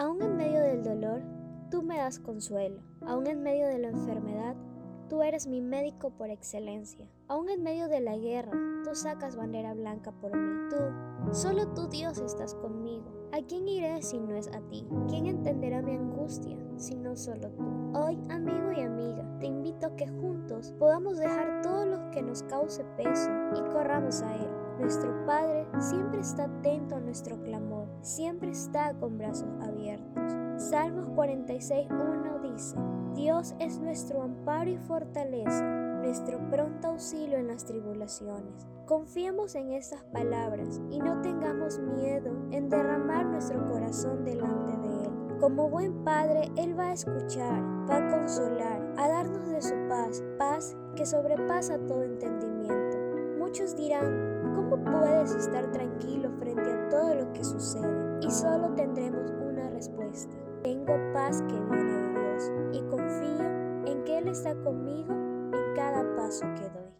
Aún en medio del dolor, tú me das consuelo. Aún en medio de la enfermedad, tú eres mi médico por excelencia. Aún en medio de la guerra, tú sacas bandera blanca por mí. Tú, solo tú Dios estás conmigo. ¿A quién iré si no es a ti? ¿Quién entenderá mi angustia si no solo tú? Hoy, amigo y amiga, te invito a que juntos podamos dejar todo lo que nos cause peso y corramos a Él. Nuestro Padre siempre está atento a nuestro clamor, siempre está con brazos abiertos. Salmos 46.1 dice, Dios es nuestro amparo y fortaleza, nuestro pronto auxilio en las tribulaciones. Confiemos en estas palabras y no tengamos miedo en derramar nuestro corazón delante de Él. Como buen Padre, Él va a escuchar, va a consolar, a darnos de su paz, paz que sobrepasa todo entendimiento. Muchos dirán, ¿cómo puedes estar tranquilo frente a todo lo que sucede? Y solo tendremos una respuesta. Tengo paz que viene de Dios y confío en que Él está conmigo en cada paso que doy.